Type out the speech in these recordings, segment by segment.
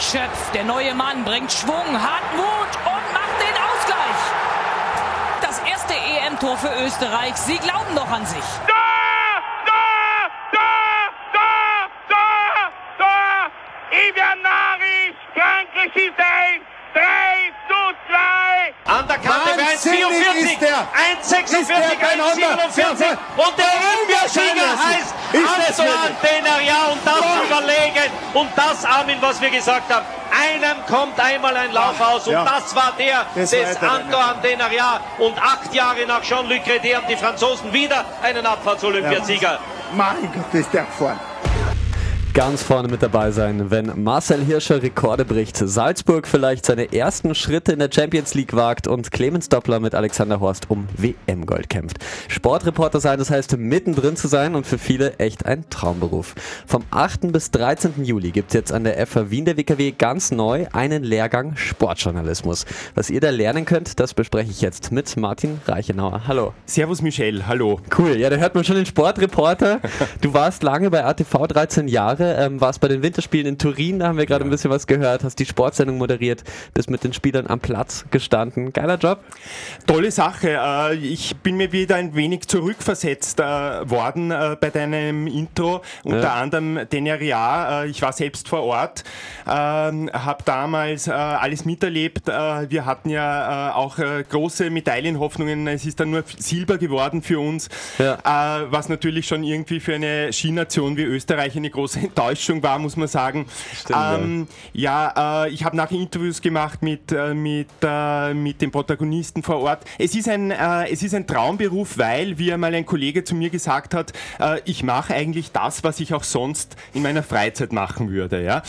Schöpf, der neue Mann, bringt Schwung, hat Mut und macht den Ausgleich. Das erste EM-Tor für Österreich. Sie glauben noch an sich. Da, da, da, da, da, da. Ivan Nari, Frankreich ist ein. 3 zu 2. An der Kante für 1,44. 1,46, 1,47. Und der Olympiasieger heißt Antoine Denaria und das überlegen. Und das, Armin, was wir gesagt haben. Einem kommt einmal ein Lauf aus und ja. das war der das des Antoine Denaria. Und acht Jahre nach Jean-Luc Redé haben die Franzosen wieder einen Abfahrts-Olympiasieger. Ja, mein Gott, ist der vorne ganz vorne mit dabei sein, wenn Marcel Hirscher Rekorde bricht, Salzburg vielleicht seine ersten Schritte in der Champions League wagt und Clemens Doppler mit Alexander Horst um WM-Gold kämpft. Sportreporter sein, das heißt mittendrin zu sein und für viele echt ein Traumberuf. Vom 8. bis 13. Juli gibt es jetzt an der FH Wien der WKW ganz neu einen Lehrgang Sportjournalismus. Was ihr da lernen könnt, das bespreche ich jetzt mit Martin Reichenauer. Hallo. Servus Michel, hallo. Cool, ja, da hört man schon den Sportreporter. Du warst lange bei ATV, 13 Jahre ähm, warst bei den Winterspielen in Turin, da haben wir gerade ja. ein bisschen was gehört, hast die Sportsendung moderiert, bist mit den Spielern am Platz gestanden. Geiler Job. Tolle Sache. Äh, ich bin mir wieder ein wenig zurückversetzt äh, worden äh, bei deinem Intro, unter ja. anderem Deneria. Äh, ich war selbst vor Ort, ähm, habe damals äh, alles miterlebt. Äh, wir hatten ja auch große Medaillenhoffnungen. Es ist dann nur Silber geworden für uns, ja. was natürlich schon irgendwie für eine Skination wie Österreich eine große Enttäuschung war, muss man sagen. Stimmt, ähm, ja, ja äh, ich habe nachher Interviews gemacht mit, äh, mit, äh, mit den Protagonisten vor Ort. Es ist, ein, äh, es ist ein Traumberuf, weil, wie einmal ein Kollege zu mir gesagt hat, äh, ich mache eigentlich das, was ich auch sonst in meiner Freizeit machen würde. Ja?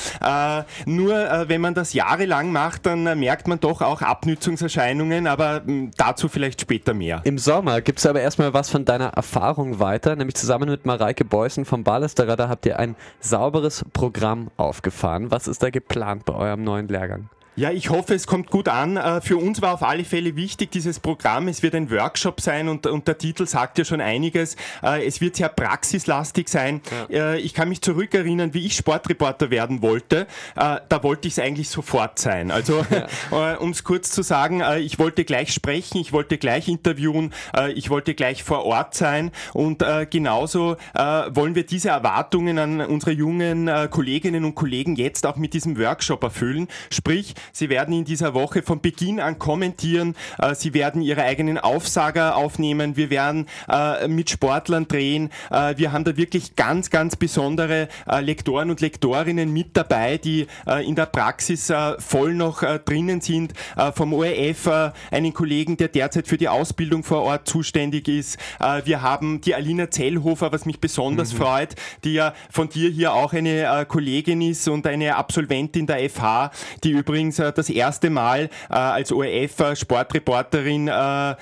Äh, nur wenn man das jahrelang macht, dann merkt man doch auch Abnützungserscheinungen, aber hm, dazu vielleicht später mehr. Im Sommer gibt es aber erstmal was von deiner Erfahrung weiter, nämlich zusammen mit Mareike Beußen vom Ballesterer, da habt ihr ein sauberes Programm aufgefahren. Was ist da geplant bei eurem neuen Lehrgang? Ja, ich hoffe, es kommt gut an. Äh, für uns war auf alle Fälle wichtig, dieses Programm. Es wird ein Workshop sein und, und der Titel sagt ja schon einiges. Äh, es wird sehr praxislastig sein. Ja. Äh, ich kann mich zurückerinnern, wie ich Sportreporter werden wollte. Da wollte ich es eigentlich sofort sein. Also, ja. um es kurz zu sagen, ich wollte gleich sprechen, ich wollte gleich interviewen, ich wollte gleich vor Ort sein und genauso wollen wir diese Erwartungen an unsere jungen Kolleginnen und Kollegen jetzt auch mit diesem Workshop erfüllen. Sprich, Sie werden in dieser Woche von Beginn an kommentieren. Äh, Sie werden Ihre eigenen Aufsager aufnehmen. Wir werden äh, mit Sportlern drehen. Äh, wir haben da wirklich ganz, ganz besondere Lektoren und Lektorinnen mit dabei, die in der Praxis voll noch drinnen sind. Vom ORF einen Kollegen, der derzeit für die Ausbildung vor Ort zuständig ist. Wir haben die Alina Zellhofer, was mich besonders mhm. freut, die ja von dir hier auch eine Kollegin ist und eine Absolventin der FH, die übrigens übrigens äh, das erste Mal äh, als ORF-Sportreporterin äh,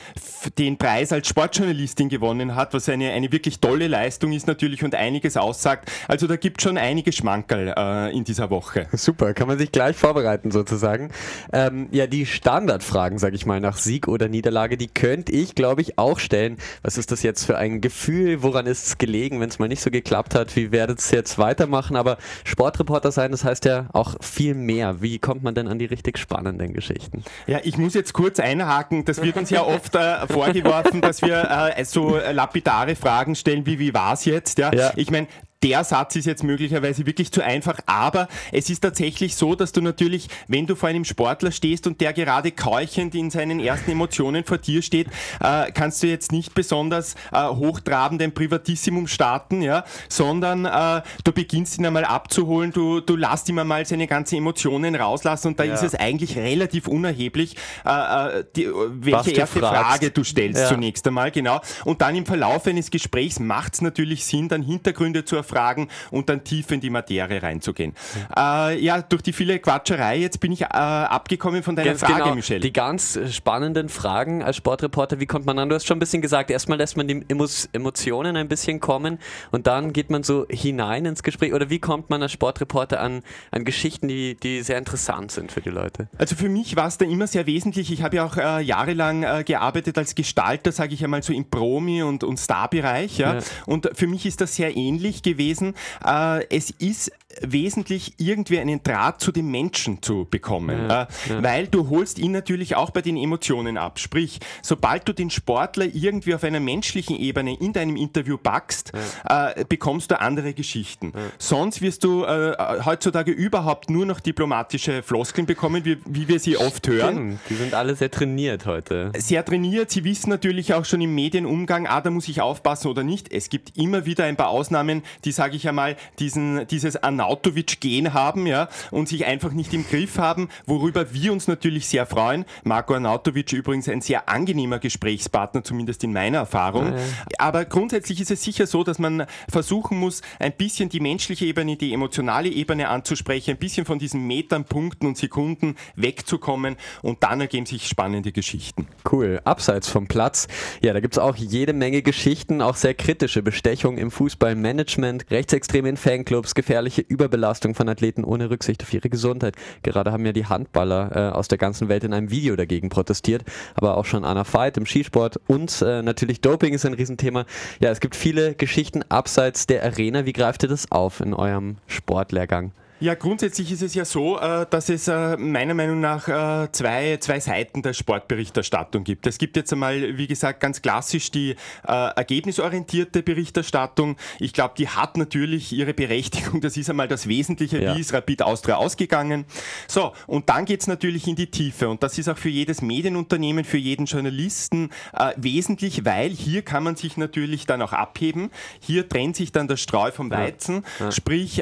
den Preis als Sportjournalistin gewonnen hat, was eine, eine wirklich tolle Leistung ist natürlich und einiges aussagt. Also da gibt es schon einige Schmankerl äh, in dieser Woche. Super, kann man sich gleich vorbereiten sozusagen. Ähm, ja, die Standardfragen, sage ich mal, nach Sieg oder Niederlage, die könnte ich, glaube ich, auch stellen. Was ist das jetzt für ein Gefühl? Woran ist es gelegen, wenn es mal nicht so geklappt hat? Wie werdet es jetzt weitermachen? Aber Sportreporter sein, das heißt ja auch viel mehr. Wie kommt man denn an die die richtig spannenden Geschichten. Ja, ich muss jetzt kurz einhaken. Das wird uns ja oft äh, vorgeworfen, dass wir äh, so lapidare Fragen stellen wie wie war es jetzt? Ja, ja. ich meine, der Satz ist jetzt möglicherweise wirklich zu einfach, aber es ist tatsächlich so, dass du natürlich, wenn du vor einem Sportler stehst und der gerade keuchend in seinen ersten Emotionen vor dir steht, äh, kannst du jetzt nicht besonders äh, hochtrabend ein Privatissimum starten, ja, sondern äh, du beginnst ihn einmal abzuholen, du, du lässt ihm einmal seine ganzen Emotionen rauslassen und da ja. ist es eigentlich relativ unerheblich, äh, äh, die, welche erste fragst. Frage du stellst ja. zunächst einmal, genau. Und dann im Verlauf eines Gesprächs macht es natürlich Sinn, dann Hintergründe zu erfahren, Fragen und dann tief in die Materie reinzugehen. Äh, ja, durch die viele Quatscherei, jetzt bin ich äh, abgekommen von deiner ganz Frage, genau, Michelle. Die ganz spannenden Fragen als Sportreporter, wie kommt man an? Du hast schon ein bisschen gesagt, erstmal lässt man die Emotionen ein bisschen kommen und dann geht man so hinein ins Gespräch. Oder wie kommt man als Sportreporter an, an Geschichten, die, die sehr interessant sind für die Leute? Also für mich war es da immer sehr wesentlich. Ich habe ja auch äh, jahrelang äh, gearbeitet als Gestalter, sage ich einmal so im Promi- und, und Starbereich. Ja? ja? Und für mich ist das sehr ähnlich gewesen gewesen. Äh, es ist wesentlich irgendwie einen Draht zu den Menschen zu bekommen, ja, äh, ja. weil du holst ihn natürlich auch bei den Emotionen ab. Sprich, sobald du den Sportler irgendwie auf einer menschlichen Ebene in deinem Interview backst, ja. äh, bekommst du andere Geschichten. Sonst wirst du äh, heutzutage überhaupt nur noch diplomatische Floskeln bekommen, wie, wie wir sie oft hören. Die sind alle sehr trainiert heute. Sehr trainiert. Sie wissen natürlich auch schon im Medienumgang, ah, da muss ich aufpassen oder nicht. Es gibt immer wieder ein paar Ausnahmen, die, sage ich einmal, diesen, dieses Arnautovic-Gen haben ja, und sich einfach nicht im Griff haben, worüber wir uns natürlich sehr freuen. Marco Arnautovic übrigens ein sehr angenehmer Gesprächspartner, zumindest in meiner Erfahrung. Ja, ja. Aber grundsätzlich ist es sicher so, dass man versuchen muss, ein bisschen die menschliche Ebene, die emotionale Ebene anzusprechen, ein bisschen von diesen Metern, Punkten und Sekunden wegzukommen und dann ergeben sich spannende Geschichten. Cool. Abseits vom Platz, ja, da gibt es auch jede Menge Geschichten, auch sehr kritische Bestechungen im Fußballmanagement, Rechtsextreme in Fanclubs, gefährliche Überbelastung von Athleten ohne Rücksicht auf ihre Gesundheit. Gerade haben ja die Handballer äh, aus der ganzen Welt in einem Video dagegen protestiert, aber auch schon Anna Veit im Skisport und äh, natürlich Doping ist ein Riesenthema. Ja, es gibt viele Geschichten abseits der Arena. Wie greift ihr das auf in eurem Sportlehrgang? Ja, grundsätzlich ist es ja so, äh, dass es äh, meiner Meinung nach äh, zwei, zwei Seiten der Sportberichterstattung gibt. Es gibt jetzt einmal, wie gesagt, ganz klassisch die ergebnisorientierte Berichterstattung. Ich glaube, die hat natürlich ihre Berechtigung. Das ist einmal das Wesentliche, ja. wie ist Rapid Austria ausgegangen. So, und dann geht es natürlich in die Tiefe. Und das ist auch für jedes Medienunternehmen, für jeden Journalisten wesentlich, weil hier kann man sich natürlich dann auch abheben. Hier trennt sich dann der Streu vom Weizen. Ja. Ja. Sprich,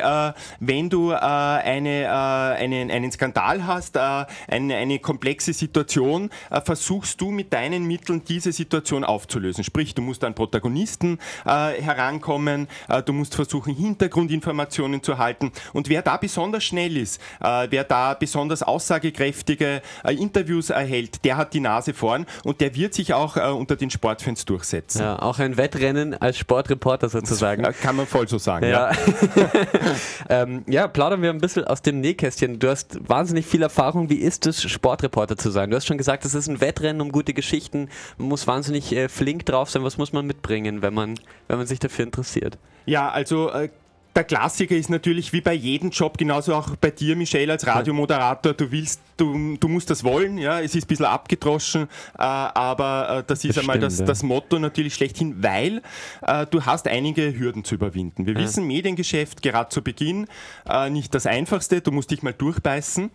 wenn du eine, äh, einen, einen Skandal hast, äh, eine, eine komplexe Situation, versuchst du mit deinen Mitteln diese Situation aufzulösen. Sprich, du musst an Protagonisten herankommen, du musst versuchen, Hintergrundinformationen zu halten. Und wer da besonders schnell ist, wer da besonders aussagekräftige Interviews erhält, der hat die Nase vorn und der wird sich auch unter den Sportfans durchsetzen. Ja, auch ein Wettrennen als Sportreporter sozusagen. Kann man voll so sagen, ja. Ja, ähm, ja plauder plaudern wir ein bisschen aus dem Nähkästchen. Du hast wahnsinnig viel Erfahrung. Wie ist es, Sportreporter zu sein? Du hast schon gesagt, es ist ein Wettrennen um gute Geschichten. Man muss wahnsinnig äh, flink drauf sein. Was muss man mitbringen, wenn man, wenn man sich dafür interessiert? Ja, also äh, der Klassiker ist natürlich wie bei jedem Job, genauso auch bei dir, Michelle, als Radiomoderator. Du willst, du, du musst das wollen, ja. Es ist ein bisschen abgedroschen, äh, aber äh, das ist das einmal stimmt, das, ja. das Motto natürlich schlechthin, weil äh, du hast einige Hürden zu überwinden. Wir ja. wissen, Mediengeschäft gerade zu Beginn äh, nicht das einfachste. Du musst dich mal durchbeißen. Äh,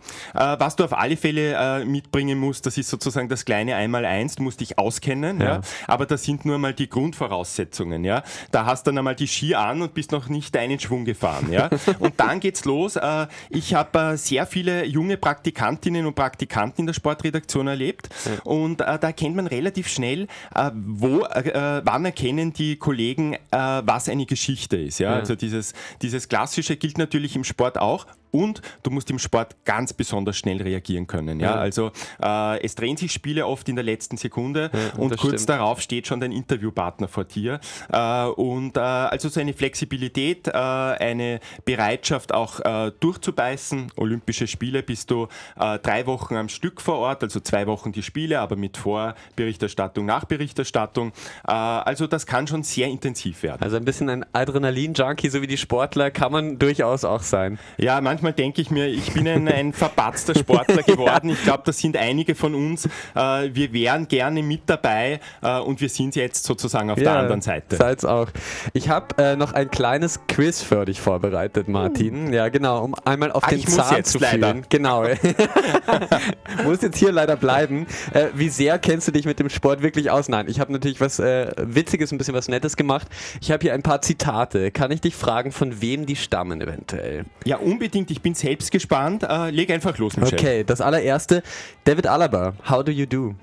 was du auf alle Fälle äh, mitbringen musst, das ist sozusagen das kleine Einmaleins. Du musst dich auskennen, ja. ja. Aber das sind nur mal die Grundvoraussetzungen, ja. Da hast du dann einmal die Ski an und bist noch nicht einen Schwung gefahren. Ja? Und dann geht's los. Äh, ich habe äh, sehr viele junge Praktikantinnen und Praktikanten in der Sportredaktion erlebt und äh, da kennt man relativ schnell, wo, wann erkennen die Kollegen, was eine Geschichte ist. Ja? Also dieses, dieses Klassische gilt natürlich im Sport auch und du musst im Sport ganz besonders schnell reagieren können. Ja? ja. Also äh, es drehen sich Spiele oft in der letzten Sekunde ja, und kurz stimmt. darauf steht schon dein Interviewpartner vor dir. Äh, und äh, also so eine Flexibilität, äh, eine Bereitschaft auch äh, durchzubeißen. Olympische Spiele bist du äh, drei Wochen am Stück vor Ort, also zwei Wochen die Spiele, aber mit Vorberichterstattung, Nachberichterstattung. also das kann schon sehr intensiv werden. Also ein bisschen ein Adrenalin-Junkie, so wie die Sportler, kann man durchaus auch sein. Ja, manchmal manchmal denke ich mir, ich bin ein, ein verpatzter Sportler geworden. Ich glaube, das sind einige von uns. Äh, wir wären gerne mit dabei äh, und wir sind jetzt sozusagen auf ja, der anderen Seite. Seid's auch. Ich habe äh, noch ein kleines Quiz für dich vorbereitet, Martin. Uh. Ja, genau, um einmal auf ah, den Zahn zu fühlen. Leider. Genau. muss jetzt hier leider bleiben. Äh, wie sehr kennst du dich mit dem Sport wirklich aus? Nein, ich habe natürlich was äh, Witziges, ein bisschen was Nettes gemacht. Ich habe hier ein paar Zitate. Kann ich dich fragen, von wem die stammen eventuell? Ja, unbedingt ich bin selbst gespannt. Äh, leg einfach los, Michel. Okay, das allererste. David Alaba, How Do You Do?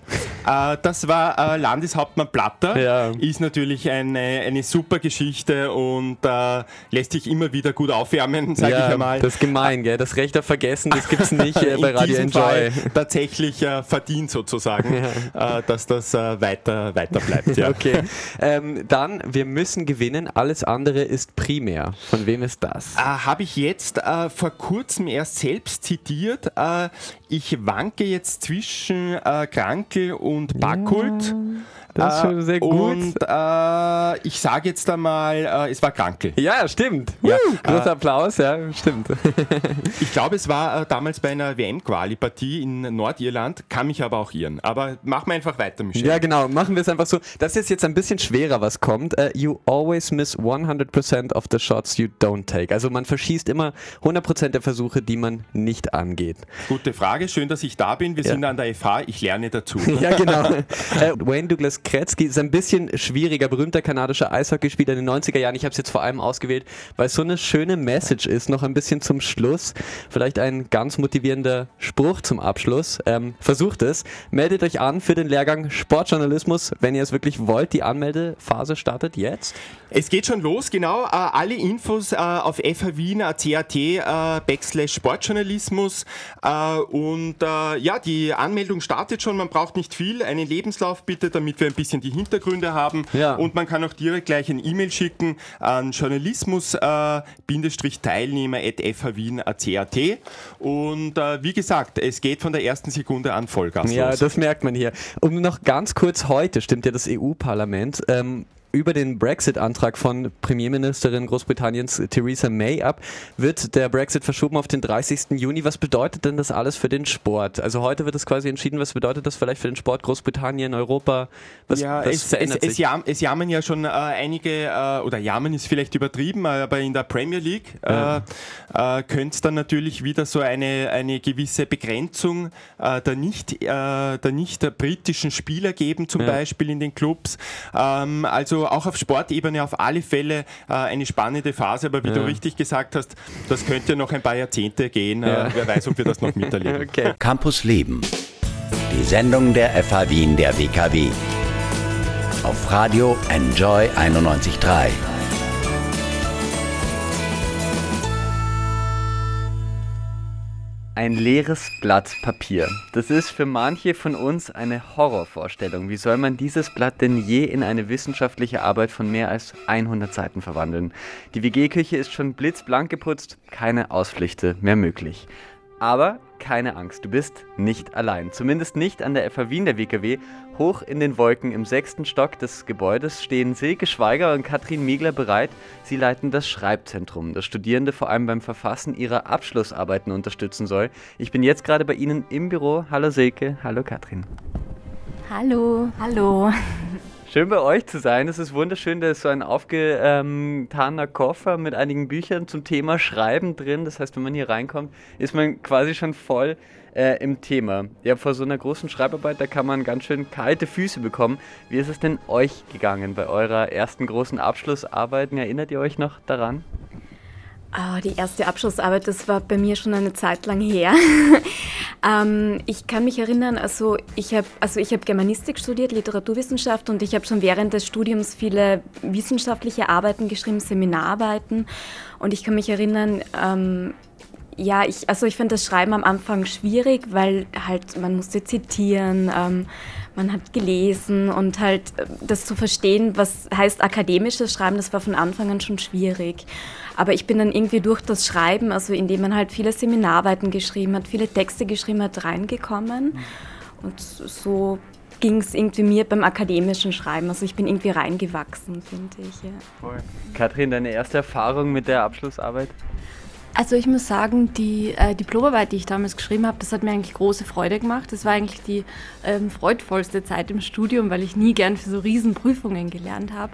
Äh, das war äh, Landeshauptmann Platter. Ja. Ist natürlich eine, eine super Geschichte und äh, lässt sich immer wieder gut aufwärmen, sage ja, ich einmal. Das ist gemein, gell? Das Recht auf Vergessen, das gibt es nicht äh, bei Radio Enjoy. Fall tatsächlich äh, verdient sozusagen, ja. dass das weiter, weiter bleibt. Ja. Okay. Ähm, dann, wir müssen gewinnen, alles andere ist primär. Von wem ist das? Habe ich jetzt vor kurzem erst selbst zitiert. Äh, ich wanke jetzt zwischen äh, Krankel und Backkult. Das ist schon sehr gut. Und äh, ich sage jetzt einmal, äh, es war Krankel. Ja, stimmt. Ja. Uh, großer Applaus, ja, stimmt. ich glaube, es war äh, damals bei einer WM-Quali-Partie in Nordirland, kann mich aber auch irren. Aber machen wir einfach weiter, Michel. Ja, genau, machen wir es einfach so. Das ist jetzt ein bisschen schwerer, was kommt. Uh, you always miss 100% of the shots you don't take. Also man verschießt immer 100% der Versuche, die man nicht angeht. Gute Frage, schön, dass ich da bin. Wir ja. sind an der FH, ich lerne dazu. ja, genau. uh, Wayne Douglas Kretzky ist ein bisschen schwieriger, berühmter kanadischer Eishockeyspieler in den 90er Jahren. Ich habe es jetzt vor allem ausgewählt, weil es so eine schöne Message ist, noch ein bisschen zum Schluss. Vielleicht ein ganz motivierender Spruch zum Abschluss. Ähm, versucht es. Meldet euch an für den Lehrgang Sportjournalismus, wenn ihr es wirklich wollt. Die Anmeldephase startet jetzt. Es geht schon los, genau. Äh, alle Infos äh, auf FH Wien, CAT, äh, Backslash Sportjournalismus. Äh, und äh, ja, die Anmeldung startet schon. Man braucht nicht viel. Einen Lebenslauf bitte, damit wir ein bisschen die Hintergründe haben. Ja. Und man kann auch direkt gleich ein E-Mail schicken an journalismus-teilnehmer at fhwien.cat. Und äh, wie gesagt, es geht von der ersten Sekunde an Vollgas Ja, los. das merkt man hier. Und noch ganz kurz heute stimmt ja das EU-Parlament ähm, über den Brexit-Antrag von Premierministerin Großbritanniens Theresa May ab, wird der Brexit verschoben auf den 30. Juni. Was bedeutet denn das alles für den Sport? Also heute wird es quasi entschieden, was bedeutet das vielleicht für den Sport Großbritannien, Europa? Was, ja, was es, verändert es, sich? Es, jam, es jammern ja schon äh, einige, äh, oder jammern ist vielleicht übertrieben, aber in der Premier League ja. äh, äh könnte es dann natürlich wieder so eine, eine gewisse Begrenzung äh, der, nicht, äh, der nicht der britischen Spieler geben, zum ja. Beispiel in den Clubs. Ähm, also auch auf Sportebene auf alle Fälle äh, eine spannende Phase, aber wie ja. du richtig gesagt hast, das könnte noch ein paar Jahrzehnte gehen. Äh, ja. Äh, wer weiß, ob wir das noch miterleben. Okay. Campus Leben. Die Sendung der FH Wien der WKW. Auf Radio Enjoy 91.3. Ein leeres Blatt Papier. Das ist für manche von uns eine Horrorvorstellung. Wie soll man dieses Blatt denn je in eine wissenschaftliche Arbeit von mehr als 100 Seiten verwandeln? Die WG-Küche ist schon blitzblank geputzt, keine Ausflüchte mehr möglich. Aber keine Angst, du bist nicht allein. Zumindest nicht an der FH Wien der WKW. Hoch in den Wolken im sechsten Stock des Gebäudes stehen Silke Schweiger und Katrin Miegler bereit. Sie leiten das Schreibzentrum, das Studierende vor allem beim Verfassen ihrer Abschlussarbeiten unterstützen soll. Ich bin jetzt gerade bei Ihnen im Büro. Hallo Silke, hallo Katrin. Hallo, hallo. Schön bei euch zu sein. Es ist wunderschön, da ist so ein aufgetaner Koffer mit einigen Büchern zum Thema Schreiben drin. Das heißt, wenn man hier reinkommt, ist man quasi schon voll äh, im Thema. Ja, vor so einer großen Schreibarbeit, da kann man ganz schön kalte Füße bekommen. Wie ist es denn euch gegangen bei eurer ersten großen Abschlussarbeit? Erinnert ihr euch noch daran? Oh, die erste Abschlussarbeit, das war bei mir schon eine Zeit lang her. ähm, ich kann mich erinnern, also ich habe also hab Germanistik studiert, Literaturwissenschaft und ich habe schon während des Studiums viele wissenschaftliche Arbeiten geschrieben, Seminararbeiten. Und ich kann mich erinnern, ähm, ja, ich, also ich finde das Schreiben am Anfang schwierig, weil halt man musste zitieren, ähm, man hat gelesen und halt äh, das zu verstehen, was heißt akademisches Schreiben, das war von Anfang an schon schwierig. Aber ich bin dann irgendwie durch das Schreiben, also indem man halt viele Seminararbeiten geschrieben hat, viele Texte geschrieben hat, reingekommen. Und so ging es irgendwie mir beim akademischen Schreiben. Also ich bin irgendwie reingewachsen, finde ich. Ja. Voll. Kathrin, deine erste Erfahrung mit der Abschlussarbeit? Also ich muss sagen, die äh, Diplomarbeit, die ich damals geschrieben habe, das hat mir eigentlich große Freude gemacht. Das war eigentlich die ähm, freudvollste Zeit im Studium, weil ich nie gern für so Riesenprüfungen gelernt habe.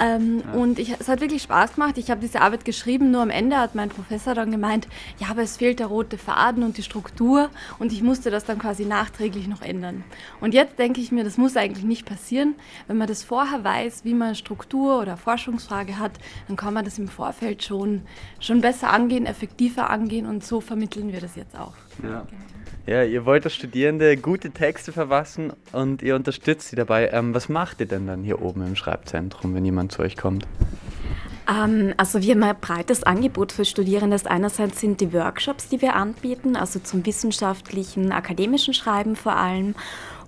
Ähm, ja. Und ich, es hat wirklich Spaß gemacht. Ich habe diese Arbeit geschrieben, nur am Ende hat mein Professor dann gemeint, ja, aber es fehlt der rote Faden und die Struktur und ich musste das dann quasi nachträglich noch ändern. Und jetzt denke ich mir, das muss eigentlich nicht passieren. Wenn man das vorher weiß, wie man Struktur oder Forschungsfrage hat, dann kann man das im Vorfeld schon, schon besser angehen, effektiver angehen und so vermitteln wir das jetzt auch. Ja. Genau. Ja, ihr wollt als Studierende gute Texte verfassen und ihr unterstützt sie dabei. Ähm, was macht ihr denn dann hier oben im Schreibzentrum, wenn jemand zu euch kommt? Ähm, also wir haben ein breites Angebot für Studierende. Einerseits sind die Workshops, die wir anbieten, also zum wissenschaftlichen, akademischen Schreiben vor allem.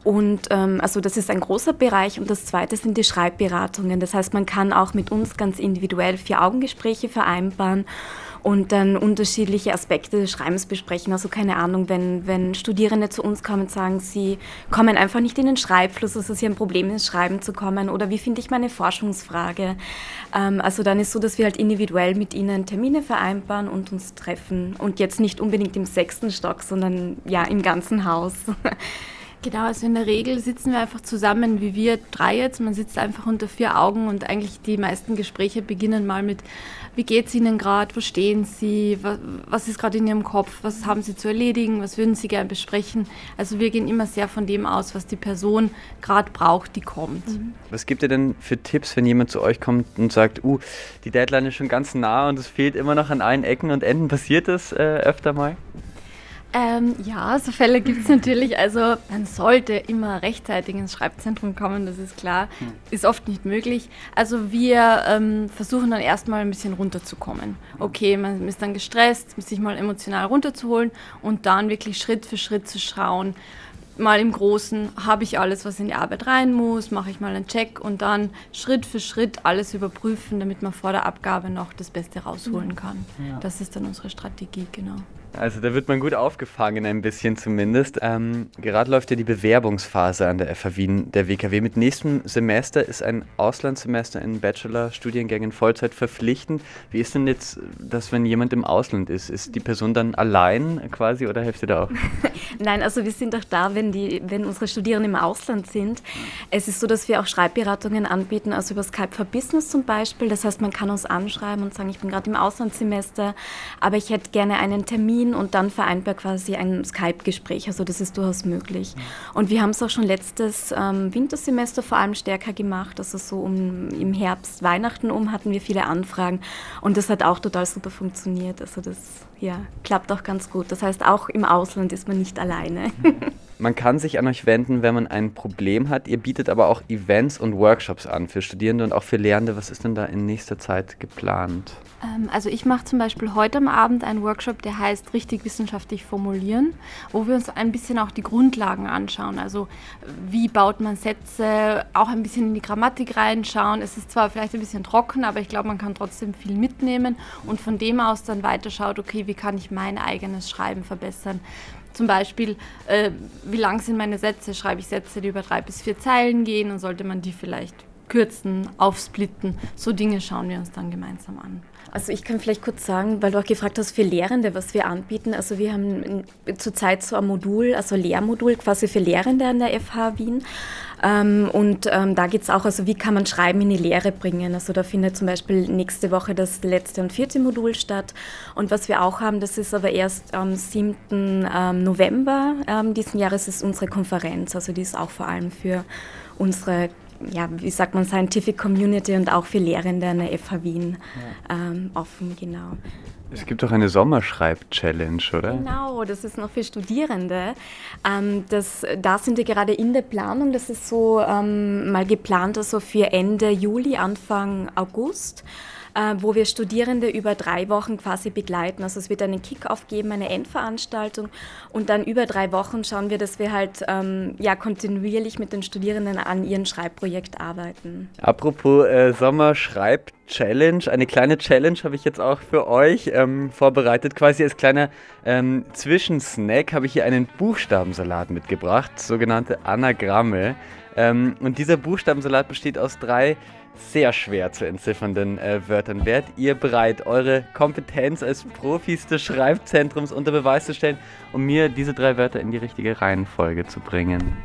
Und ähm, also das ist ein großer Bereich und das zweite sind die Schreibberatungen. Das heißt, man kann auch mit uns ganz individuell vier Augengespräche vereinbaren und dann unterschiedliche Aspekte des Schreibens besprechen. Also keine Ahnung, wenn, wenn Studierende zu uns kommen und sagen, sie kommen einfach nicht in den Schreibfluss, also sie haben Probleme ins Schreiben zu kommen oder wie finde ich meine Forschungsfrage. Ähm, also dann ist so, dass wir halt individuell mit ihnen Termine vereinbaren und uns treffen und jetzt nicht unbedingt im sechsten Stock, sondern ja im ganzen Haus. Genau, also in der Regel sitzen wir einfach zusammen, wie wir drei jetzt. Man sitzt einfach unter vier Augen und eigentlich die meisten Gespräche beginnen mal mit, wie geht es Ihnen gerade, wo stehen Sie, was, was ist gerade in Ihrem Kopf, was haben Sie zu erledigen, was würden Sie gerne besprechen. Also wir gehen immer sehr von dem aus, was die Person gerade braucht, die kommt. Mhm. Was gibt ihr denn für Tipps, wenn jemand zu euch kommt und sagt, uh, die Deadline ist schon ganz nah und es fehlt immer noch an allen Ecken und Enden? Passiert das äh, öfter mal? Ähm, ja, so Fälle gibt es natürlich. Also man sollte immer rechtzeitig ins Schreibzentrum kommen, das ist klar. Hm. Ist oft nicht möglich. Also wir ähm, versuchen dann erstmal ein bisschen runterzukommen. Okay, man ist dann gestresst, sich mal emotional runterzuholen und dann wirklich Schritt für Schritt zu schauen, mal im Großen, habe ich alles, was in die Arbeit rein muss, mache ich mal einen Check und dann Schritt für Schritt alles überprüfen, damit man vor der Abgabe noch das Beste rausholen kann. Ja. Das ist dann unsere Strategie, genau. Also da wird man gut aufgefangen, ein bisschen zumindest. Ähm, gerade läuft ja die Bewerbungsphase an der FH Wien der WKW. Mit nächstem Semester ist ein Auslandssemester in Bachelor-Studiengängen Vollzeit verpflichtend. Wie ist denn jetzt das, wenn jemand im Ausland ist? Ist die Person dann allein quasi oder helft ihr da auch? Nein, also wir sind auch da, wenn, die, wenn unsere Studierenden im Ausland sind. Es ist so, dass wir auch Schreibberatungen anbieten, also über Skype for Business zum Beispiel. Das heißt, man kann uns anschreiben und sagen, ich bin gerade im Auslandssemester, aber ich hätte gerne einen Termin und dann vereinbar quasi ein Skype-Gespräch. Also das ist durchaus möglich. Und wir haben es auch schon letztes ähm, Wintersemester vor allem stärker gemacht. Also so um, im Herbst, Weihnachten um hatten wir viele Anfragen und das hat auch total super funktioniert. Also das ja, klappt auch ganz gut. Das heißt, auch im Ausland ist man nicht alleine. Man kann sich an euch wenden, wenn man ein Problem hat. Ihr bietet aber auch Events und Workshops an für Studierende und auch für Lehrende. Was ist denn da in nächster Zeit geplant? Ähm, also ich mache zum Beispiel heute am Abend einen Workshop, der heißt richtig wissenschaftlich formulieren, wo wir uns ein bisschen auch die Grundlagen anschauen. Also wie baut man Sätze, auch ein bisschen in die Grammatik reinschauen. Es ist zwar vielleicht ein bisschen trocken, aber ich glaube, man kann trotzdem viel mitnehmen und von dem aus dann weiterschaut, okay, wie kann ich mein eigenes Schreiben verbessern. Zum Beispiel, äh, wie lang sind meine Sätze? Schreibe ich Sätze, die über drei bis vier Zeilen gehen und sollte man die vielleicht kürzen, aufsplitten? So Dinge schauen wir uns dann gemeinsam an. Also ich kann vielleicht kurz sagen, weil du auch gefragt hast für Lehrende, was wir anbieten. Also wir haben zurzeit so ein Modul, also Lehrmodul quasi für Lehrende an der FH Wien. Ähm, und ähm, da geht es auch, also wie kann man Schreiben in die Lehre bringen. Also da findet zum Beispiel nächste Woche das letzte und vierte Modul statt. Und was wir auch haben, das ist aber erst am 7. Ähm, November diesen Jahres, ist unsere Konferenz. Also die ist auch vor allem für unsere ja, wie sagt man, Scientific Community und auch für Lehrende an der FH Wien ja. ähm, offen, genau. Es gibt auch eine Sommerschreib-Challenge, oder? Genau, das ist noch für Studierende. Ähm, das, da sind wir gerade in der Planung. Das ist so ähm, mal geplant, also für Ende Juli, Anfang August äh, wo wir Studierende über drei Wochen quasi begleiten. Also es wird einen Kick-off geben, eine Endveranstaltung und dann über drei Wochen schauen wir, dass wir halt ähm, ja, kontinuierlich mit den Studierenden an ihrem Schreibprojekt arbeiten. Apropos äh, Sommer-Schreib- Challenge, eine kleine Challenge habe ich jetzt auch für euch ähm, vorbereitet. Quasi als kleiner ähm, Zwischensnack habe ich hier einen Buchstabensalat mitgebracht, sogenannte Anagramme. Ähm, und dieser Buchstabensalat besteht aus drei sehr schwer zu entziffernden äh, Wörtern. Wärt ihr bereit, eure Kompetenz als Profis des Schreibzentrums unter Beweis zu stellen, um mir diese drei Wörter in die richtige Reihenfolge zu bringen?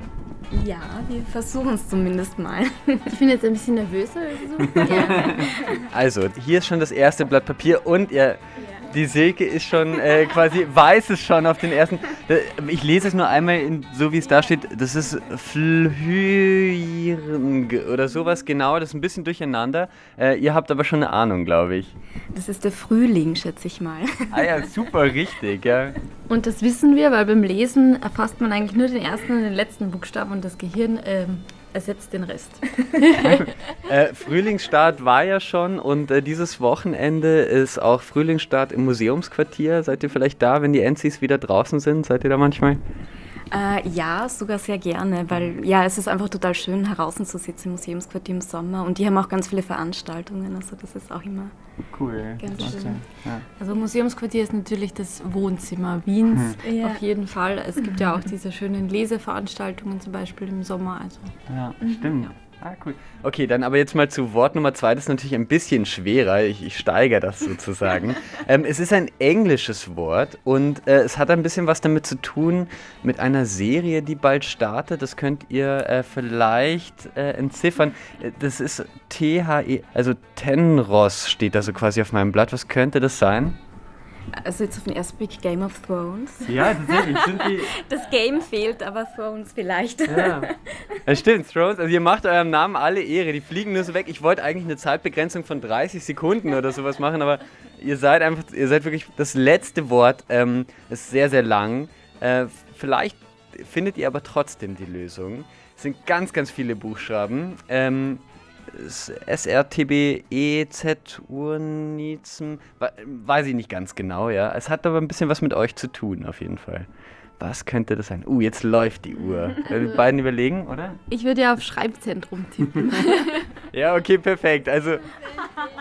Ja, wir versuchen es zumindest mal. Ich bin jetzt ein bisschen nervös. Also, hier ist schon das erste Blatt Papier und ihr die Silke ist schon äh, quasi, weiß es schon auf den ersten. Ich lese es nur einmal, in, so wie es da steht. Das ist Flüring oder sowas genau. Das ist ein bisschen durcheinander. Äh, ihr habt aber schon eine Ahnung, glaube ich. Das ist der Frühling, schätze ich mal. Ah ja, super richtig, ja. Und das wissen wir, weil beim Lesen erfasst man eigentlich nur den ersten und den letzten Buchstaben und das Gehirn ähm, ersetzt den Rest. äh, Frühlingsstart war ja schon und äh, dieses Wochenende ist auch Frühlingsstart im Museumsquartier. Seid ihr vielleicht da, wenn die Enzis wieder draußen sind? Seid ihr da manchmal? Äh, ja, sogar sehr gerne, weil ja, es ist einfach total schön, draußen zu sitzen im Museumsquartier im Sommer. Und die haben auch ganz viele Veranstaltungen, also das ist auch immer cool. ganz schön. Ja. Also Museumsquartier ist natürlich das Wohnzimmer Wiens, mhm. auf jeden Fall. Es gibt ja auch diese schönen Leseveranstaltungen zum Beispiel im Sommer. Also. Ja, stimmt. Ja. Ah, cool. Okay, dann aber jetzt mal zu Wort Nummer zwei. Das ist natürlich ein bisschen schwerer. Ich, ich steigere das sozusagen. ähm, es ist ein englisches Wort und äh, es hat ein bisschen was damit zu tun mit einer Serie, die bald startet. Das könnt ihr äh, vielleicht äh, entziffern. Äh, das ist T-H-E, also Tenros steht da so quasi auf meinem Blatt. Was könnte das sein? Also jetzt auf den ersten Blick Game of Thrones. Ja, tatsächlich. Sind die das Game fehlt, aber Thrones vielleicht. Ja. ja, stimmt, Thrones. Also ihr macht eurem Namen alle Ehre. Die fliegen nur so weg. Ich wollte eigentlich eine Zeitbegrenzung von 30 Sekunden oder sowas machen, aber ihr seid einfach, ihr seid wirklich das letzte Wort. Ähm, ist sehr, sehr lang. Äh, vielleicht findet ihr aber trotzdem die Lösung. Es sind ganz, ganz viele Buchstaben. Ähm, SRTB EZ Urnizen, weiß ich nicht ganz genau, ja. Es hat aber ein bisschen was mit euch zu tun, auf jeden Fall. Was könnte das sein? Uh, jetzt läuft die Uhr. Wir beiden überlegen, oder? Ich würde ja auf Schreibzentrum tippen. ja, okay, perfekt. Also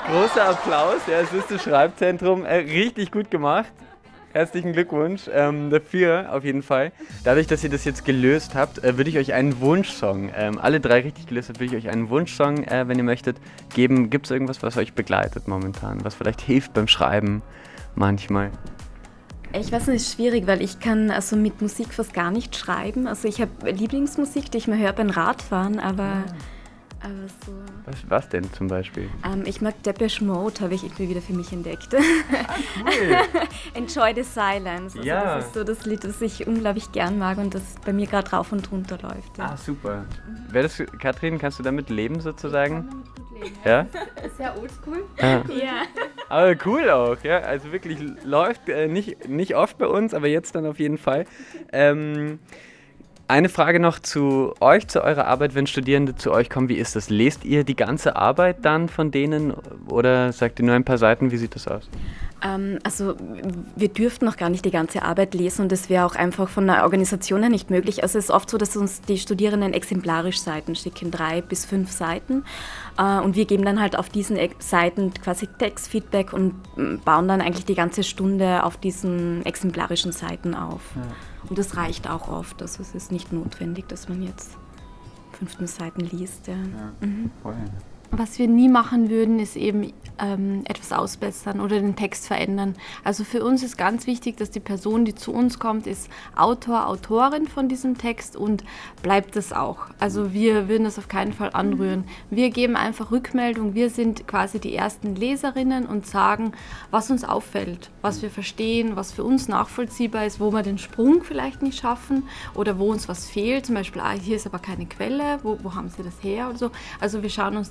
großer Applaus. Ja, es ist das Schreibzentrum. Äh, richtig gut gemacht. Herzlichen Glückwunsch ähm, dafür, auf jeden Fall. Dadurch, dass ihr das jetzt gelöst habt, äh, würde ich euch einen Wunschsong, ähm, alle drei richtig gelöst habt, würde ich euch einen Wunschsong, äh, wenn ihr möchtet, geben. Gibt es irgendwas, was euch begleitet momentan, was vielleicht hilft beim Schreiben manchmal? Ich weiß nicht, ist schwierig, weil ich kann also mit Musik fast gar nicht schreiben. Also ich habe Lieblingsmusik, die ich mir höre beim Radfahren, aber... Ah aber so. Was, was denn zum Beispiel? Ähm, ich mag Depeche Mode, habe ich irgendwie wieder für mich entdeckt. Ah, cool. Enjoy the Silence. Also ja. Das ist so das Lied, das ich unglaublich gern mag und das bei mir gerade rauf und runter läuft. Ja. Ah, super. Mhm. Wäre das, Katrin, kannst du damit leben sozusagen? Leben, ja? ja? Sehr oldschool. Ja. ja. Aber cool auch, ja. Also wirklich läuft äh, nicht, nicht oft bei uns, aber jetzt dann auf jeden Fall. Ähm, eine Frage noch zu euch, zu eurer Arbeit, wenn Studierende zu euch kommen. Wie ist das? Lest ihr die ganze Arbeit dann von denen oder sagt ihr nur ein paar Seiten? Wie sieht das aus? Ähm, also wir dürften noch gar nicht die ganze Arbeit lesen und das wäre auch einfach von der Organisation her nicht möglich. Also es ist oft so, dass uns die Studierenden exemplarisch Seiten schicken, drei bis fünf Seiten. Äh, und wir geben dann halt auf diesen Seiten quasi Textfeedback und bauen dann eigentlich die ganze Stunde auf diesen exemplarischen Seiten auf. Ja. Und das reicht auch oft. Also es ist nicht notwendig, dass man jetzt 15 Seiten liest. Ja. ja mhm. voll. Was wir nie machen würden, ist eben ähm, etwas ausbessern oder den Text verändern. Also für uns ist ganz wichtig, dass die Person, die zu uns kommt, ist Autor, Autorin von diesem Text und bleibt es auch. Also wir würden das auf keinen Fall anrühren. Wir geben einfach Rückmeldung. Wir sind quasi die ersten Leserinnen und sagen, was uns auffällt, was wir verstehen, was für uns nachvollziehbar ist, wo wir den Sprung vielleicht nicht schaffen oder wo uns was fehlt. Zum Beispiel, ah, hier ist aber keine Quelle, wo, wo haben Sie das her oder so. Also wir schauen uns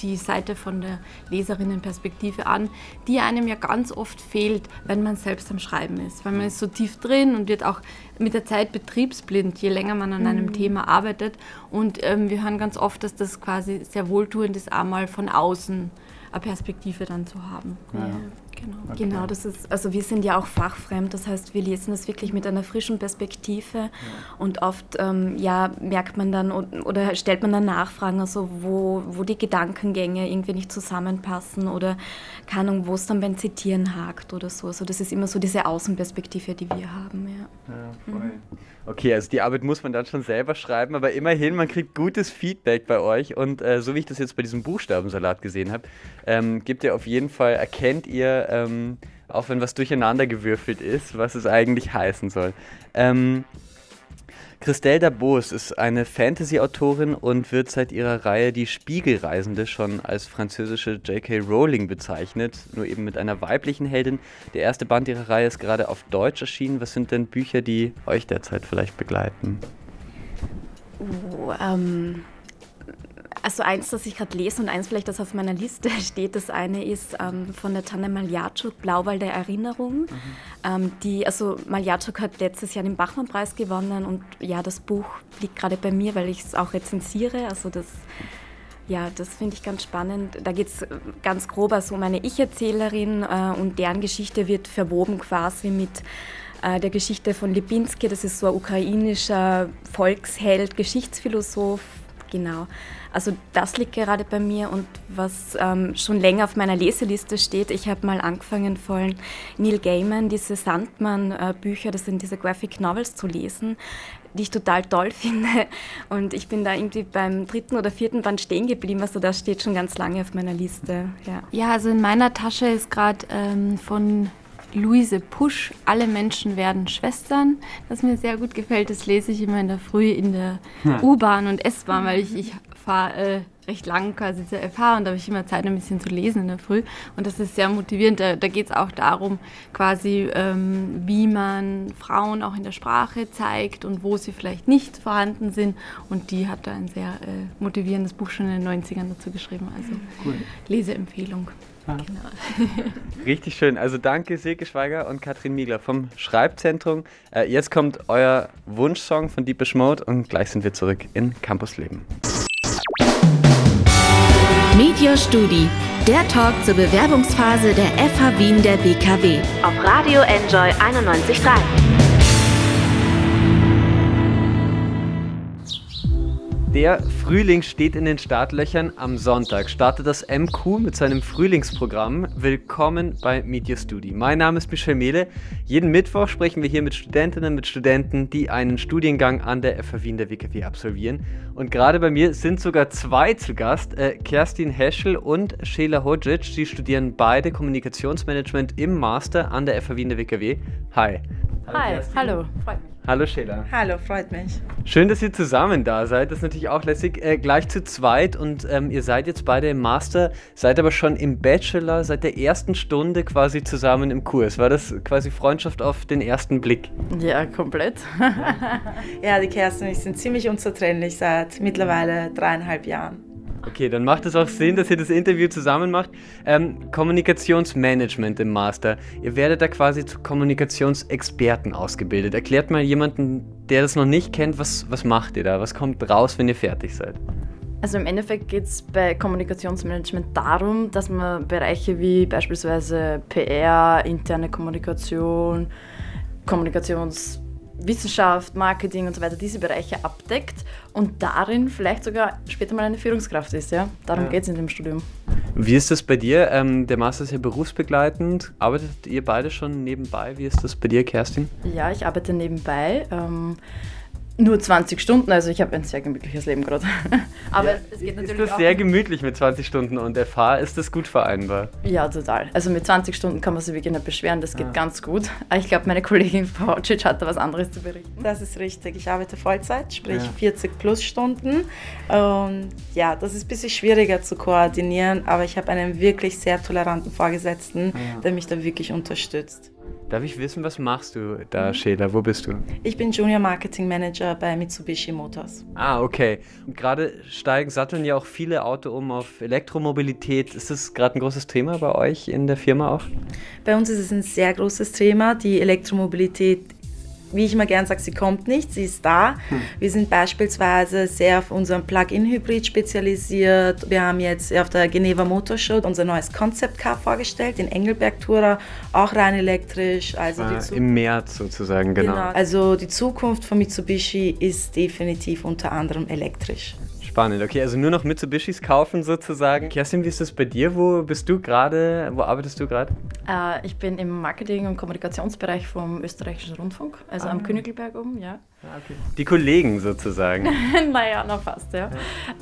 die Seite von der Leserinnenperspektive an, die einem ja ganz oft fehlt, wenn man selbst am Schreiben ist. Weil man ist so tief drin und wird auch mit der Zeit betriebsblind, je länger man an einem mhm. Thema arbeitet. Und ähm, wir hören ganz oft, dass das quasi sehr wohltuend ist, einmal von außen eine Perspektive dann zu haben. Ja. Genau. Okay. genau, das ist, also wir sind ja auch fachfremd, das heißt, wir lesen das wirklich mit einer frischen Perspektive ja. und oft ähm, ja, merkt man dann oder stellt man dann Nachfragen, also wo, wo die Gedankengänge irgendwie nicht zusammenpassen oder keine Ahnung, wo es dann beim Zitieren hakt oder so. Also das ist immer so diese Außenperspektive, die wir haben. Ja, ja voll. Mhm. Okay, also die Arbeit muss man dann schon selber schreiben, aber immerhin, man kriegt gutes Feedback bei euch und äh, so wie ich das jetzt bei diesem Buchstabensalat gesehen habe, ähm, gibt ihr auf jeden Fall, erkennt ihr, ähm, auch wenn was durcheinander gewürfelt ist, was es eigentlich heißen soll. Ähm, Christelle Dabos ist eine Fantasy-Autorin und wird seit ihrer Reihe Die Spiegelreisende schon als französische J.K. Rowling bezeichnet, nur eben mit einer weiblichen Heldin. Der erste Band ihrer Reihe ist gerade auf Deutsch erschienen. Was sind denn Bücher, die euch derzeit vielleicht begleiten? Oh, ähm, also eins, das ich gerade lese und eins vielleicht, das auf meiner Liste steht, das eine ist ähm, von der Tanne Maljatschuk, Blauwall der Erinnerung. Mhm. Ähm, die, also Maljatschuk hat letztes Jahr den Bachmann-Preis gewonnen und ja, das Buch liegt gerade bei mir, weil ich es auch rezensiere. Also das, ja, das finde ich ganz spannend. Da geht es ganz grob also um eine Ich-Erzählerin äh, und deren Geschichte wird verwoben quasi mit äh, der Geschichte von Lipinski. Das ist so ein ukrainischer Volksheld, Geschichtsphilosoph. Genau. Also das liegt gerade bei mir und was ähm, schon länger auf meiner Leseliste steht, ich habe mal angefangen von Neil Gaiman diese Sandmann-Bücher, das sind diese Graphic Novels zu lesen, die ich total toll finde. Und ich bin da irgendwie beim dritten oder vierten Band stehen geblieben. Also das steht schon ganz lange auf meiner Liste. Ja, ja also in meiner Tasche ist gerade ähm, von Luise Pusch, Alle Menschen werden Schwestern, das mir sehr gut gefällt. Das lese ich immer in der Früh in der hm. U-Bahn und S-Bahn, weil ich, ich fahre äh, recht lang quasi zur FH und da habe ich immer Zeit, ein bisschen zu lesen in der Früh. Und das ist sehr motivierend. Da, da geht es auch darum, quasi, ähm, wie man Frauen auch in der Sprache zeigt und wo sie vielleicht nicht vorhanden sind. Und die hat da ein sehr äh, motivierendes Buch schon in den 90ern dazu geschrieben. Also cool. Leseempfehlung. Ja. Genau. Richtig schön. Also danke Silke Schweiger und Katrin Miegler vom Schreibzentrum. Äh, jetzt kommt euer Wunschsong von Deepish Mode und gleich sind wir zurück in Campus Leben. Media Studi, der Talk zur Bewerbungsphase der FH Wien der BKW auf Radio Enjoy 91.3. Der Frühling steht in den Startlöchern. Am Sonntag startet das MQ mit seinem Frühlingsprogramm. Willkommen bei Media Studi. Mein Name ist Michel Mehle. Jeden Mittwoch sprechen wir hier mit Studentinnen, mit Studenten, die einen Studiengang an der FH Wien der WKW absolvieren. Und gerade bei mir sind sogar zwei zu Gast, äh, Kerstin Heschel und Sheila Hodzic. Die studieren beide Kommunikationsmanagement im Master an der FH Wien der WKW. Hi. Hallo, Hi, Kerstin. hallo, freut mich. Hallo Sheila. Hallo, freut mich. Schön, dass ihr zusammen da seid. Das ist natürlich auch lässig. Äh, gleich zu zweit und ähm, ihr seid jetzt beide im Master, seid aber schon im Bachelor, seit der ersten Stunde quasi zusammen im Kurs. War das quasi Freundschaft auf den ersten Blick? Ja, komplett. ja, die Kerstin und ich sind ziemlich unzertrennlich seit mittlerweile dreieinhalb Jahren. Okay, dann macht es auch Sinn, dass ihr das Interview zusammen macht. Ähm, Kommunikationsmanagement im Master. Ihr werdet da quasi zu Kommunikationsexperten ausgebildet. Erklärt mal jemanden, der das noch nicht kennt, was, was macht ihr da? Was kommt raus, wenn ihr fertig seid? Also im Endeffekt geht es bei Kommunikationsmanagement darum, dass man Bereiche wie beispielsweise PR, interne Kommunikation, Kommunikations Wissenschaft, Marketing und so weiter, diese Bereiche abdeckt und darin vielleicht sogar später mal eine Führungskraft ist. Ja? Darum ja. geht es in dem Studium. Wie ist das bei dir? Ähm, der Master ist ja berufsbegleitend. Arbeitet ihr beide schon nebenbei? Wie ist das bei dir, Kerstin? Ja, ich arbeite nebenbei. Ähm, nur 20 Stunden, also ich habe ein sehr gemütliches Leben gerade. Aber ja, es geht natürlich. Ist das sehr gemütlich mit 20 Stunden und FH? Ist das gut vereinbar? Ja, total. Also mit 20 Stunden kann man sich wirklich nicht beschweren, das geht ah. ganz gut. Ich glaube, meine Kollegin Frau Cic hat da was anderes zu berichten. Das ist richtig. Ich arbeite Vollzeit, sprich ja. 40 plus Stunden. Und ja, das ist ein bisschen schwieriger zu koordinieren, aber ich habe einen wirklich sehr toleranten Vorgesetzten, ja. der mich da wirklich unterstützt. Darf ich wissen, was machst du da, mhm. Sheila? Wo bist du? Ich bin Junior Marketing Manager bei Mitsubishi Motors. Ah, okay. Und gerade steigen, satteln ja auch viele Auto um auf Elektromobilität. Ist das gerade ein großes Thema bei euch in der Firma auch? Bei uns ist es ein sehr großes Thema. Die Elektromobilität wie ich immer gern sage, sie kommt nicht, sie ist da. Hm. Wir sind beispielsweise sehr auf unserem Plug-in-Hybrid spezialisiert. Wir haben jetzt auf der Geneva Motor Show unser neues Concept Car vorgestellt, den Engelberg Tourer, auch rein elektrisch. Also ah, Im März sozusagen, genau. genau. Also die Zukunft von Mitsubishi ist definitiv unter anderem elektrisch. Spannend, okay, also nur noch Mitsubishis kaufen sozusagen. Kerstin, wie ist das bei dir? Wo bist du gerade? Wo arbeitest du gerade? Äh, ich bin im Marketing- und Kommunikationsbereich vom Österreichischen Rundfunk, also ah. am Königelberg oben, ja. Ah, okay. Die Kollegen sozusagen. naja, noch fast, ja.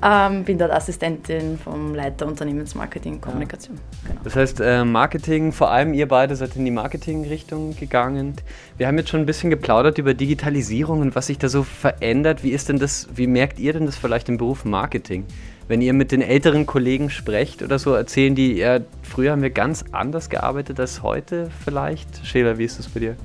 ja. Ähm, bin dort Assistentin vom Leiter Unternehmensmarketing und Kommunikation. Ja. Genau. Das heißt, äh, Marketing, vor allem ihr beide seid in die Marketing-Richtung gegangen. Wir haben jetzt schon ein bisschen geplaudert über Digitalisierung und was sich da so verändert. Wie ist denn das, wie merkt ihr denn das vielleicht im Beruf Marketing? Wenn ihr mit den älteren Kollegen sprecht oder so, erzählen die, ja, früher haben wir ganz anders gearbeitet als heute vielleicht. Sheila, wie ist das bei dir?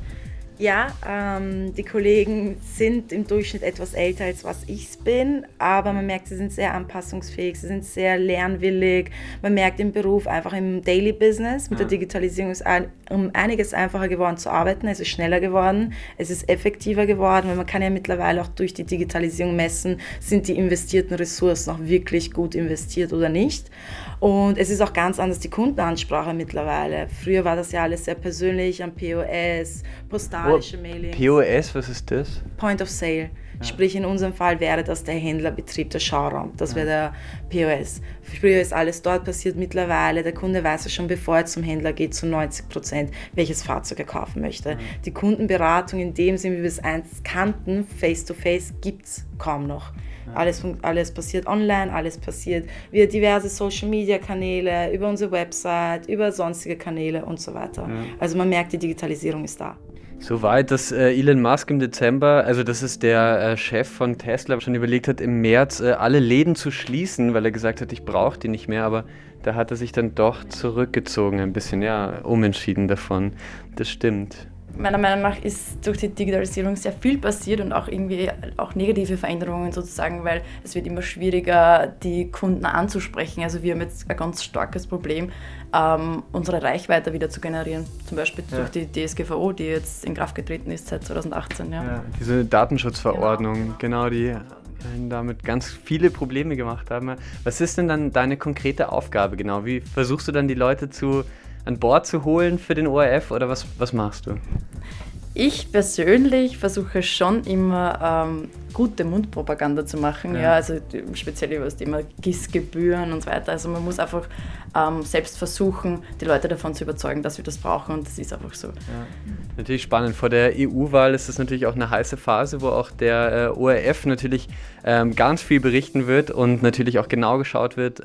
Ja, ähm, die Kollegen sind im Durchschnitt etwas älter als was ich bin, aber man merkt, sie sind sehr anpassungsfähig, sie sind sehr lernwillig. Man merkt im Beruf, einfach im Daily Business, mit ja. der Digitalisierung ist ein, um einiges einfacher geworden zu arbeiten, es ist schneller geworden, es ist effektiver geworden, weil man kann ja mittlerweile auch durch die Digitalisierung messen, sind die investierten Ressourcen auch wirklich gut investiert oder nicht. Und es ist auch ganz anders die Kundenansprache mittlerweile. Früher war das ja alles sehr persönlich am POS, Postal automatische Mailing. POS, was ist das? Point of Sale. Ja. Sprich, in unserem Fall wäre das der Händlerbetrieb, der Schauraum. Das wäre der POS. Früher ist alles dort passiert. Mittlerweile, der Kunde weiß es schon, bevor er zum Händler geht, zu 90 Prozent, welches Fahrzeug er kaufen möchte. Mhm. Die Kundenberatung in dem Sinne, wie wir es einst kannten, face-to-face, gibt es kaum noch. Alles, alles passiert online, alles passiert via diverse Social-Media-Kanäle, über unsere Website, über sonstige Kanäle und so weiter. Ja. Also man merkt, die Digitalisierung ist da. Soweit, dass äh, Elon Musk im Dezember, also das ist der äh, Chef von Tesla, schon überlegt hat, im März äh, alle Läden zu schließen, weil er gesagt hat, ich brauche die nicht mehr, aber da hat er sich dann doch zurückgezogen, ein bisschen, ja, umentschieden davon. Das stimmt meiner Meinung nach ist durch die Digitalisierung sehr viel passiert und auch irgendwie auch negative Veränderungen sozusagen, weil es wird immer schwieriger, die Kunden anzusprechen. Also wir haben jetzt ein ganz starkes Problem, ähm, unsere Reichweite wieder zu generieren. Zum Beispiel ja. durch die DSGVO, die jetzt in Kraft getreten ist seit 2018. Ja. ja diese Datenschutzverordnung, genau, genau die damit ganz viele Probleme gemacht haben. Was ist denn dann deine konkrete Aufgabe genau? Wie versuchst du dann die Leute zu an Bord zu holen für den ORF oder was, was machst du? Ich persönlich versuche schon immer ähm, gute Mundpropaganda zu machen, ja. ja. also speziell über das Thema GIS-Gebühren und so weiter. Also man muss einfach ähm, selbst versuchen, die Leute davon zu überzeugen, dass wir das brauchen und das ist einfach so. Ja. Natürlich spannend. Vor der EU-Wahl ist das natürlich auch eine heiße Phase, wo auch der äh, ORF natürlich ähm, ganz viel berichten wird und natürlich auch genau geschaut wird.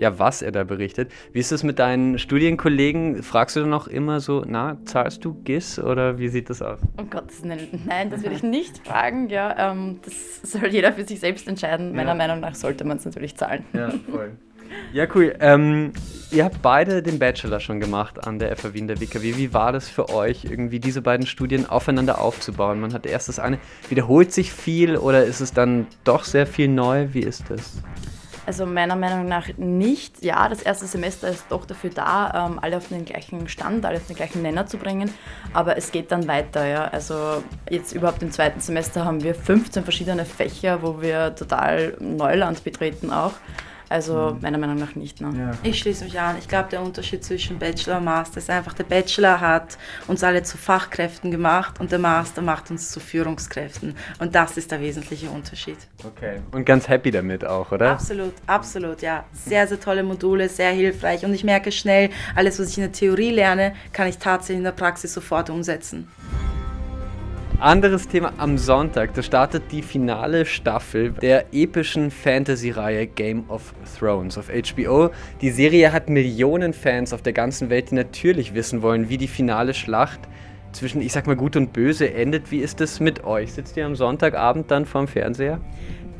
Ja, was er da berichtet. Wie ist es mit deinen Studienkollegen? Fragst du dann auch immer so, na, zahlst du GIS oder wie sieht das aus? Oh Gott, nein, das würde ich nicht fragen. Ja, ähm, das soll jeder für sich selbst entscheiden. Meiner ja. Meinung nach sollte man es natürlich zahlen. Ja, voll. Ja, cool. Ähm, ihr habt beide den Bachelor schon gemacht an der FAW in der WKW. Wie war das für euch, irgendwie diese beiden Studien aufeinander aufzubauen? Man hat erst das eine, wiederholt sich viel oder ist es dann doch sehr viel neu? Wie ist das? Also meiner Meinung nach nicht. Ja, das erste Semester ist doch dafür da, ähm, alle auf den gleichen Stand, alle auf den gleichen Nenner zu bringen. Aber es geht dann weiter. Ja. Also jetzt überhaupt im zweiten Semester haben wir 15 verschiedene Fächer, wo wir total Neuland betreten auch. Also mhm. meiner Meinung nach nicht. Ne? Ja. Ich schließe mich an. Ich glaube, der Unterschied zwischen Bachelor und Master ist einfach, der Bachelor hat uns alle zu Fachkräften gemacht und der Master macht uns zu Führungskräften. Und das ist der wesentliche Unterschied. Okay. Und ganz happy damit auch, oder? Absolut, absolut, ja. Sehr, sehr tolle Module, sehr hilfreich. Und ich merke schnell, alles, was ich in der Theorie lerne, kann ich tatsächlich in der Praxis sofort umsetzen. Anderes Thema am Sonntag, da startet die finale Staffel der epischen Fantasy-Reihe Game of Thrones auf HBO. Die Serie hat Millionen Fans auf der ganzen Welt, die natürlich wissen wollen, wie die finale Schlacht zwischen, ich sag mal, Gut und Böse endet. Wie ist das mit euch? Sitzt ihr am Sonntagabend dann vorm Fernseher?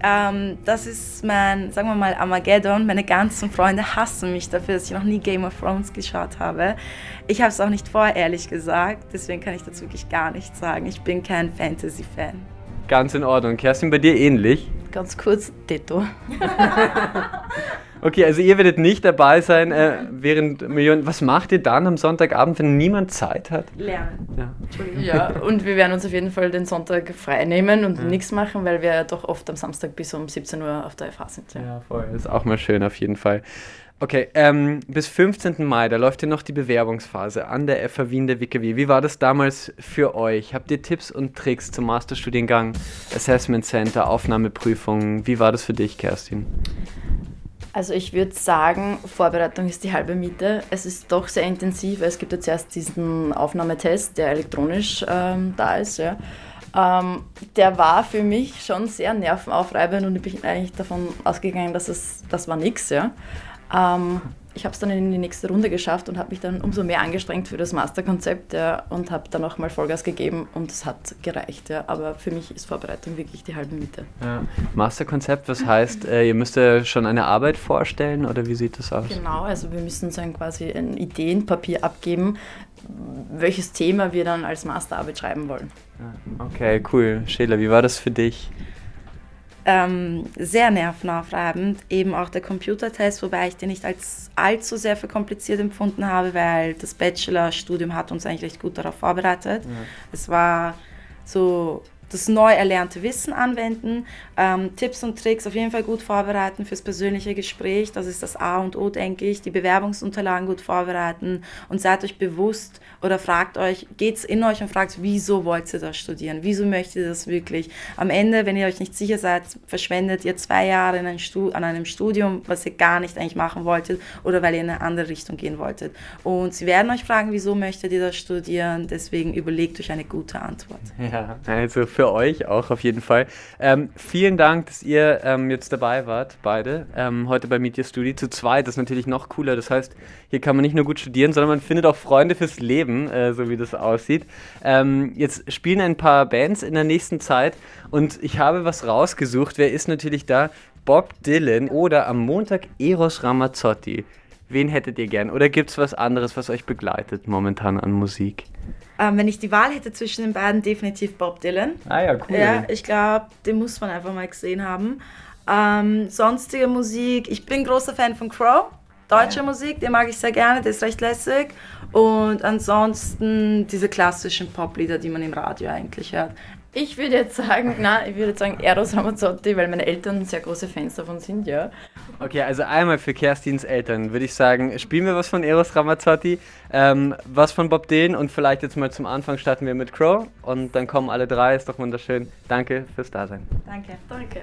Ähm, das ist mein, sagen wir mal, Armageddon. Meine ganzen Freunde hassen mich dafür, dass ich noch nie Game of Thrones geschaut habe. Ich habe es auch nicht vor, ehrlich gesagt. Deswegen kann ich dazu wirklich gar nichts sagen. Ich bin kein Fantasy-Fan. Ganz in Ordnung. Kerstin, bei dir ähnlich? Ganz kurz, Detto. Okay, also ihr werdet nicht dabei sein, äh, während Millionen. Was macht ihr dann am Sonntagabend, wenn niemand Zeit hat? Lernen. Ja. ja, und wir werden uns auf jeden Fall den Sonntag frei nehmen und ja. nichts machen, weil wir doch oft am Samstag bis um 17 Uhr auf der FH sind. Ja, ja voll. Das ist auch mal schön auf jeden Fall. Okay, ähm, bis 15. Mai, da läuft ja noch die Bewerbungsphase an der FH Wien der WKW. Wie war das damals für euch? Habt ihr Tipps und Tricks zum Masterstudiengang, Assessment Center, Aufnahmeprüfungen? Wie war das für dich, Kerstin? Also ich würde sagen, Vorbereitung ist die halbe Miete. Es ist doch sehr intensiv. Es gibt ja zuerst diesen Aufnahmetest, der elektronisch ähm, da ist. Ja. Ähm, der war für mich schon sehr nervenaufreibend und ich bin eigentlich davon ausgegangen, dass es, das war nichts. Ja. Ähm, ich habe es dann in die nächste Runde geschafft und habe mich dann umso mehr angestrengt für das Masterkonzept ja, und habe dann auch mal Vollgas gegeben und es hat gereicht. Ja. Aber für mich ist Vorbereitung wirklich die halbe Miete. Ja. Masterkonzept, was heißt, äh, ihr müsst ja schon eine Arbeit vorstellen oder wie sieht das aus? Genau, also wir müssen so ein quasi ein Ideenpapier abgeben, welches Thema wir dann als Masterarbeit schreiben wollen. Okay, cool. Sheila, wie war das für dich? Ähm, sehr nervenaufreibend. Eben auch der Computertest, wobei ich den nicht als allzu sehr für kompliziert empfunden habe, weil das Bachelorstudium hat uns eigentlich recht gut darauf vorbereitet. Ja. Es war so das neu erlernte Wissen anwenden, ähm, Tipps und Tricks auf jeden Fall gut vorbereiten fürs persönliche Gespräch. Das ist das A und O, denke ich. Die Bewerbungsunterlagen gut vorbereiten und seid euch bewusst oder fragt euch, geht es in euch und fragt, wieso wollt ihr das studieren? Wieso möchtet ihr das wirklich? Am Ende, wenn ihr euch nicht sicher seid, verschwendet ihr zwei Jahre in ein an einem Studium, was ihr gar nicht eigentlich machen wolltet oder weil ihr in eine andere Richtung gehen wolltet. Und sie werden euch fragen, wieso möchtet ihr das studieren? Deswegen überlegt euch eine gute Antwort. Ja, also für euch auch auf jeden Fall. Ähm, vielen Dank, dass ihr ähm, jetzt dabei wart, beide, ähm, heute bei Media Studio. Zu zweit das ist natürlich noch cooler. Das heißt, hier kann man nicht nur gut studieren, sondern man findet auch Freunde fürs Leben, äh, so wie das aussieht. Ähm, jetzt spielen ein paar Bands in der nächsten Zeit und ich habe was rausgesucht. Wer ist natürlich da? Bob Dylan oder am Montag Eros Ramazzotti. Wen hättet ihr gern? Oder gibt es was anderes, was euch begleitet momentan an Musik? Ähm, wenn ich die Wahl hätte zwischen den beiden, definitiv Bob Dylan. Ah ja, cool. Ja, ich glaube, den muss man einfach mal gesehen haben. Ähm, sonstige Musik, ich bin großer Fan von Crow. Deutsche ja. Musik, den mag ich sehr gerne, der ist recht lässig. Und ansonsten diese klassischen Poplieder, die man im Radio eigentlich hört. Ich würde jetzt sagen, na, ich würde sagen Eros Ramazzotti, weil meine Eltern sehr große Fans davon sind, ja. Okay, also einmal für Kerstins Eltern würde ich sagen, spielen wir was von Eros Ramazzotti, ähm, was von Bob Dylan und vielleicht jetzt mal zum Anfang starten wir mit Crow und dann kommen alle drei, ist doch wunderschön. Danke fürs Dasein. Danke, danke.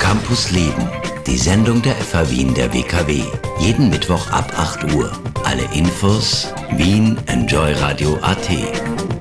Campus Leben, die Sendung der FH Wien der WKW. Jeden Mittwoch ab 8 Uhr. Alle Infos Wien Enjoy Radio AT.